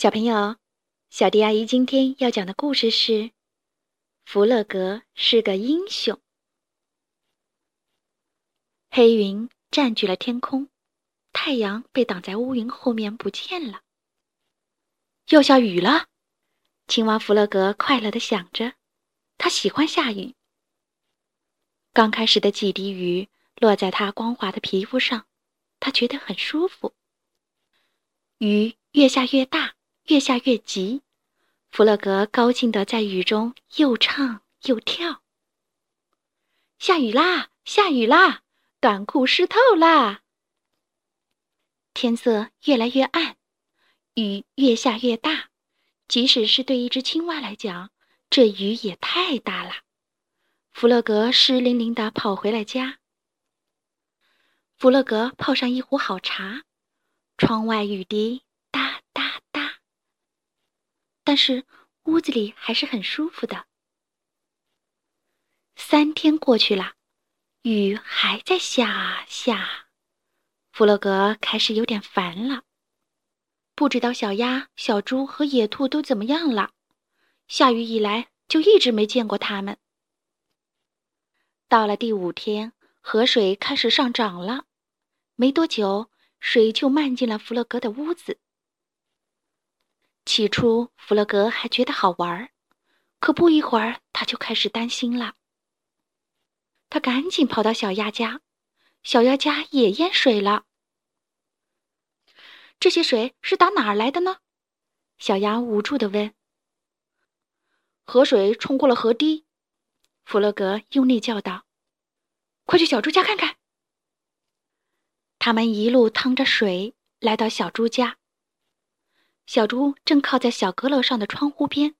小朋友，小迪阿姨今天要讲的故事是《弗勒格是个英雄》。黑云占据了天空，太阳被挡在乌云后面不见了。要下雨了，青蛙弗勒格快乐的想着，他喜欢下雨。刚开始的几滴雨落在他光滑的皮肤上，他觉得很舒服。雨越下越大，越下越急，弗洛格高兴地在雨中又唱又跳。下雨啦！下雨啦！短裤湿透啦！天色越来越暗。雨越下越大，即使是对一只青蛙来讲，这雨也太大了。弗洛格湿淋淋的跑回了家。弗洛格泡上一壶好茶，窗外雨滴，但是屋子里还是很舒服的。三天过去了，雨还在下下，弗洛格开始有点烦了。不知道小鸭、小猪和野兔都怎么样了？下雨以来就一直没见过它们。到了第五天，河水开始上涨了，没多久，水就漫进了弗洛格的屋子。起初，弗洛格还觉得好玩，可不一会儿，他就开始担心了。他赶紧跑到小鸭家，小鸭家也淹水了。这些水是打哪儿来的呢？小鸭无助地问。河水冲过了河堤，弗洛格用力叫道：“快去小猪家看看。”他们一路趟着水来到小猪家。小猪正靠在小阁楼上的窗户边。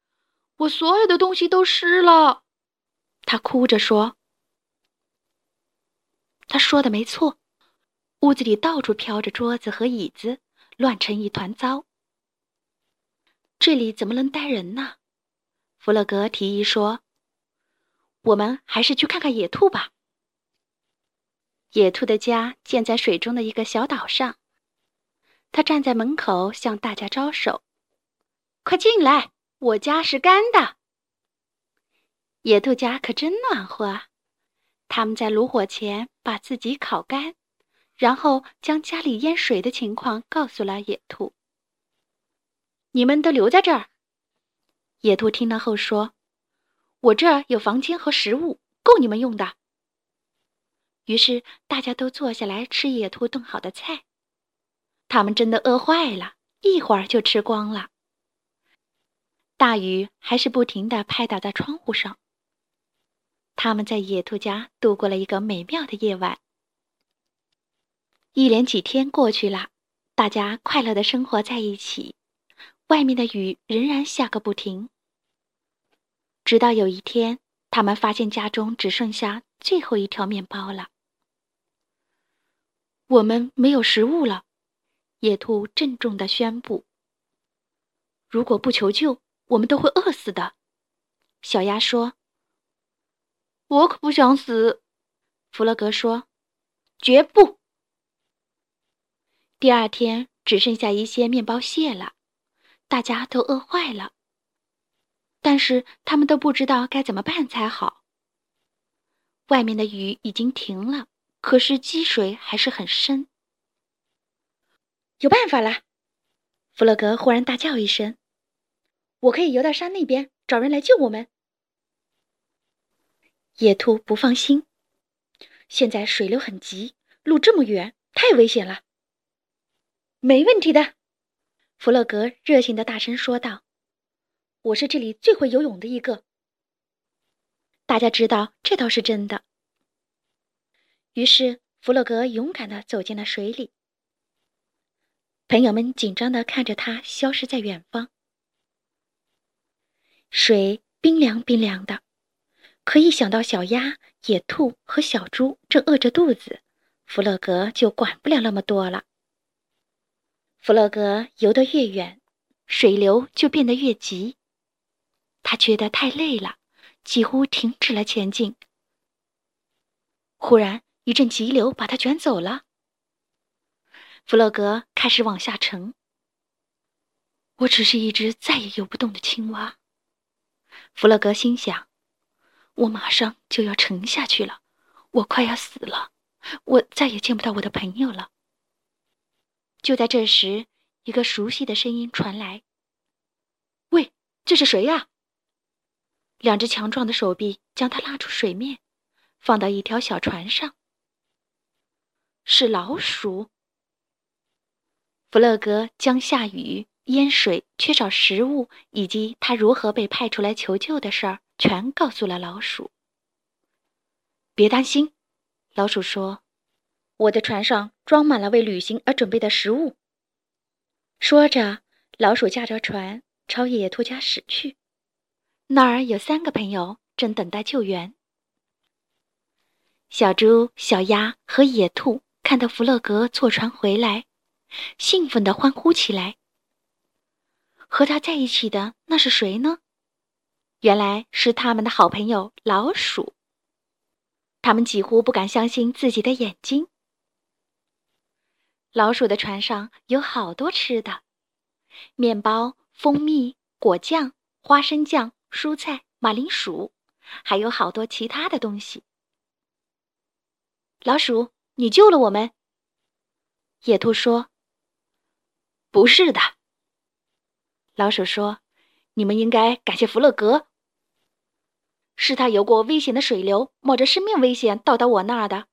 “我所有的东西都湿了。”他哭着说。他说的没错。屋子里到处飘着桌子和椅子，乱成一团糟。这里怎么能待人呢？弗洛格提议说：“我们还是去看看野兔吧。”野兔的家建在水中的一个小岛上，他站在门口向大家招手：“快进来，我家是干的。”野兔家可真暖和啊！他们在炉火前把自己烤干。然后将家里淹水的情况告诉了野兔。你们都留在这儿。野兔听了后说：“我这儿有房间和食物，够你们用的。”于是大家都坐下来吃野兔炖好的菜。他们真的饿坏了，一会儿就吃光了。大雨还是不停地拍打在窗户上。他们在野兔家度过了一个美妙的夜晚。一连几天过去了，大家快乐的生活在一起。外面的雨仍然下个不停。直到有一天，他们发现家中只剩下最后一条面包了。我们没有食物了，野兔郑重的宣布。如果不求救，我们都会饿死的。小鸭说：“我可不想死。”弗洛格说：“绝不。”第二天只剩下一些面包屑了，大家都饿坏了。但是他们都不知道该怎么办才好。外面的雨已经停了，可是积水还是很深。有办法了！弗洛格忽然大叫一声：“我可以游到山那边，找人来救我们。”野兔不放心，现在水流很急，路这么远，太危险了。没问题的，弗洛格热情的大声说道：“我是这里最会游泳的一个。”大家知道这倒是真的。于是弗洛格勇敢的走进了水里。朋友们紧张的看着他消失在远方。水冰凉冰凉的，可一想到小鸭、野兔和小猪正饿着肚子，弗洛格就管不了那么多了。弗洛格游得越远，水流就变得越急。他觉得太累了，几乎停止了前进。忽然，一阵急流把他卷走了。弗洛格开始往下沉。我只是一只再也游不动的青蛙。弗洛格心想：“我马上就要沉下去了，我快要死了，我再也见不到我的朋友了。”就在这时，一个熟悉的声音传来：“喂，这是谁呀？”两只强壮的手臂将他拉出水面，放到一条小船上。是老鼠。弗勒格将下雨、淹水、缺少食物以及他如何被派出来求救的事儿，全告诉了老鼠。别担心，老鼠说：“我的船上装满了为旅行而准备的食物。”说着，老鼠驾着船朝野兔家驶去。那儿有三个朋友正等待救援。小猪、小鸭和野兔看到弗洛格坐船回来，兴奋地欢呼起来。和他在一起的那是谁呢？原来是他们的好朋友老鼠。他们几乎不敢相信自己的眼睛。老鼠的船上有好多吃的：面包、蜂蜜、果酱、花生酱。蔬菜、马铃薯，还有好多其他的东西。老鼠，你救了我们。野兔说：“不是的。”老鼠说：“你们应该感谢弗洛格，是他游过危险的水流，冒着生命危险到达我那儿的。”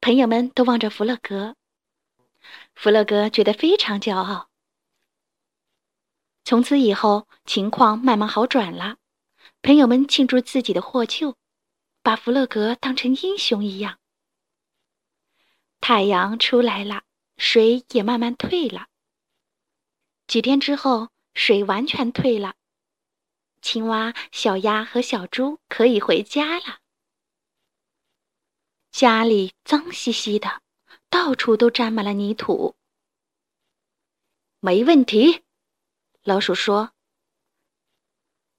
朋友们都望着弗洛格，弗洛格觉得非常骄傲。从此以后，情况慢慢好转了。朋友们庆祝自己的获救，把弗洛格当成英雄一样。太阳出来了，水也慢慢退了。几天之后，水完全退了，青蛙、小鸭和小猪可以回家了。家里脏兮兮的，到处都沾满了泥土。没问题。老鼠说：“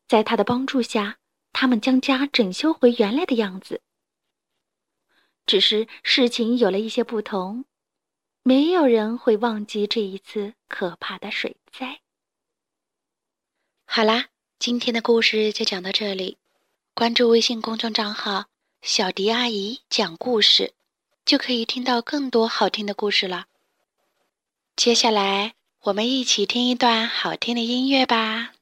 在他的帮助下，他们将家整修回原来的样子。只是事情有了一些不同，没有人会忘记这一次可怕的水灾。”好啦，今天的故事就讲到这里。关注微信公众账号“小迪阿姨讲故事”，就可以听到更多好听的故事了。接下来。我们一起听一段好听的音乐吧。